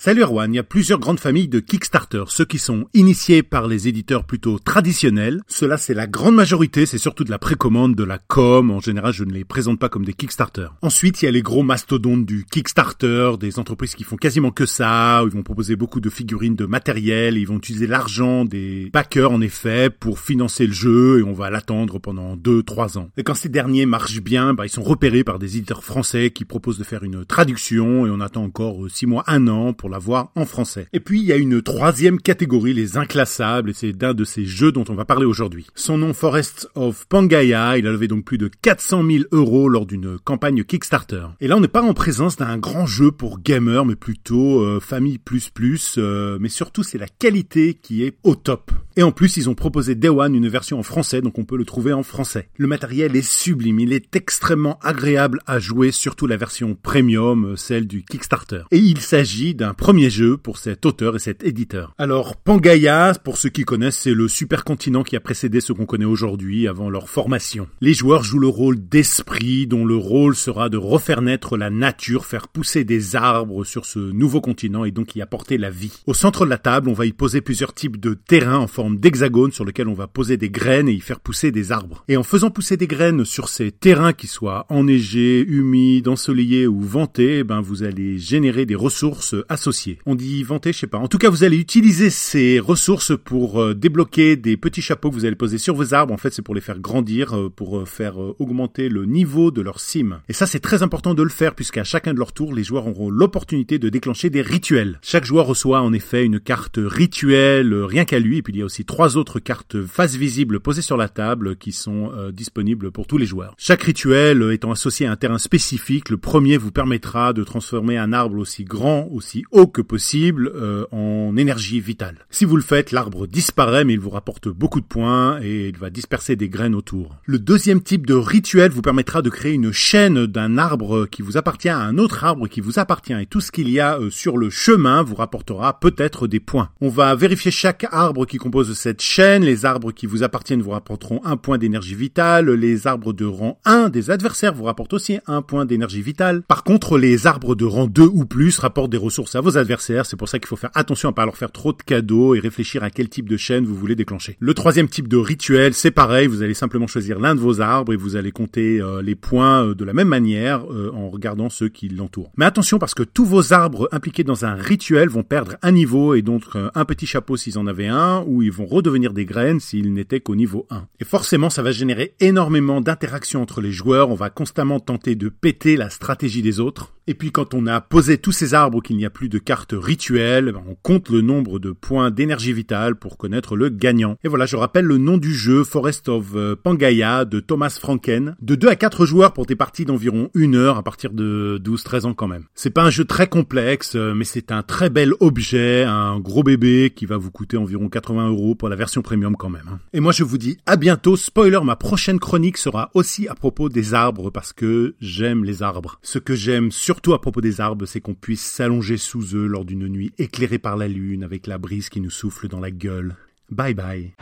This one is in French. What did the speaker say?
Salut Erwan, il y a plusieurs grandes familles de Kickstarter, ceux qui sont initiés par les éditeurs plutôt traditionnels. Cela c'est la grande majorité, c'est surtout de la précommande, de la com, en général je ne les présente pas comme des Kickstarter. Ensuite il y a les gros mastodontes du Kickstarter, des entreprises qui font quasiment que ça, ils vont proposer beaucoup de figurines de matériel, ils vont utiliser l'argent des backers en effet pour financer le jeu et on va l'attendre pendant 2-3 ans. Et quand ces derniers marchent bien, bah, ils sont repérés par des éditeurs français qui proposent de faire une traduction et on attend encore 6 mois, 1 an pour la voir en français. Et puis il y a une troisième catégorie, les inclassables, et c'est d'un de ces jeux dont on va parler aujourd'hui. Son nom Forest of Pangaea, il a levé donc plus de 400 000 euros lors d'une campagne Kickstarter. Et là on n'est pas en présence d'un grand jeu pour gamers, mais plutôt euh, famille plus plus, euh, mais surtout c'est la qualité qui est au top. Et en plus ils ont proposé One une version en français, donc on peut le trouver en français. Le matériel est sublime, il est extrêmement agréable à jouer, surtout la version premium, euh, celle du Kickstarter. Et il s'agit d'un premier jeu pour cet auteur et cet éditeur. Alors, Pangaea, pour ceux qui connaissent, c'est le supercontinent qui a précédé ce qu'on connaît aujourd'hui avant leur formation. Les joueurs jouent le rôle d'esprit dont le rôle sera de refaire naître la nature, faire pousser des arbres sur ce nouveau continent et donc y apporter la vie. Au centre de la table, on va y poser plusieurs types de terrains en forme d'hexagone sur lesquels on va poser des graines et y faire pousser des arbres. Et en faisant pousser des graines sur ces terrains qui soient enneigés, humides, ensoleillés ou ventés, eh ben vous allez générer des ressources associées. On dit vanter, je sais pas. En tout cas, vous allez utiliser ces ressources pour euh, débloquer des petits chapeaux que vous allez poser sur vos arbres. En fait, c'est pour les faire grandir, euh, pour euh, faire augmenter le niveau de leur cime. Et ça, c'est très important de le faire puisqu'à chacun de leur tour, les joueurs auront l'opportunité de déclencher des rituels. Chaque joueur reçoit en effet une carte rituelle rien qu'à lui. Et puis il y a aussi trois autres cartes face visible posées sur la table qui sont disponibles pour tous les joueurs. Chaque rituel étant associé à un terrain spécifique, le premier vous permettra de transformer un arbre aussi grand, aussi haut que possible euh, en énergie vitale. Si vous le faites, l'arbre disparaît mais il vous rapporte beaucoup de points et il va disperser des graines autour. Le deuxième type de rituel vous permettra de créer une chaîne d'un arbre qui vous appartient à un autre arbre qui vous appartient et tout ce qu'il y a euh, sur le chemin vous rapportera peut-être des points. On va vérifier chaque arbre qui compose cette chaîne. Les arbres qui vous appartiennent vous rapporteront un point d'énergie vitale. Les arbres de rang 1 des adversaires vous rapportent aussi un point d'énergie vitale. Par contre, les arbres de rang 2 ou plus rapportent des ressources à vos adversaires. C'est pour ça qu'il faut faire attention à pas leur faire trop de cadeaux et réfléchir à quel type de chaîne vous voulez déclencher. Le troisième type de rituel, c'est pareil, vous allez simplement choisir l'un de vos arbres et vous allez compter euh, les points euh, de la même manière euh, en regardant ceux qui l'entourent. Mais attention parce que tous vos arbres impliqués dans un rituel vont perdre un niveau et donc un petit chapeau s'ils en avaient un ou ils vont redevenir des graines s'ils n'étaient qu'au niveau 1. Et forcément, ça va générer énormément d'interactions entre les joueurs, on va constamment tenter de péter la stratégie des autres. Et puis quand on a posé tous ces arbres qu'il n'y a plus de cartes rituelles, ben, on compte le nombre de points d'énergie vitale pour connaître le gagnant. Et voilà, je rappelle le nom du jeu Forest of euh, Pangaea de Thomas Franken. De 2 à 4 joueurs pour des parties d'environ 1 heure à partir de 12-13 ans quand même. C'est pas un jeu très complexe, euh, mais c'est un très bel objet, un gros bébé qui va vous coûter environ 80 euros pour la version premium quand même. Hein. Et moi je vous dis à bientôt. Spoiler, ma prochaine chronique sera aussi à propos des arbres parce que j'aime les arbres. Ce que j'aime surtout surtout à propos des arbres, c'est qu'on puisse s'allonger sous eux lors d'une nuit éclairée par la lune avec la brise qui nous souffle dans la gueule. Bye bye.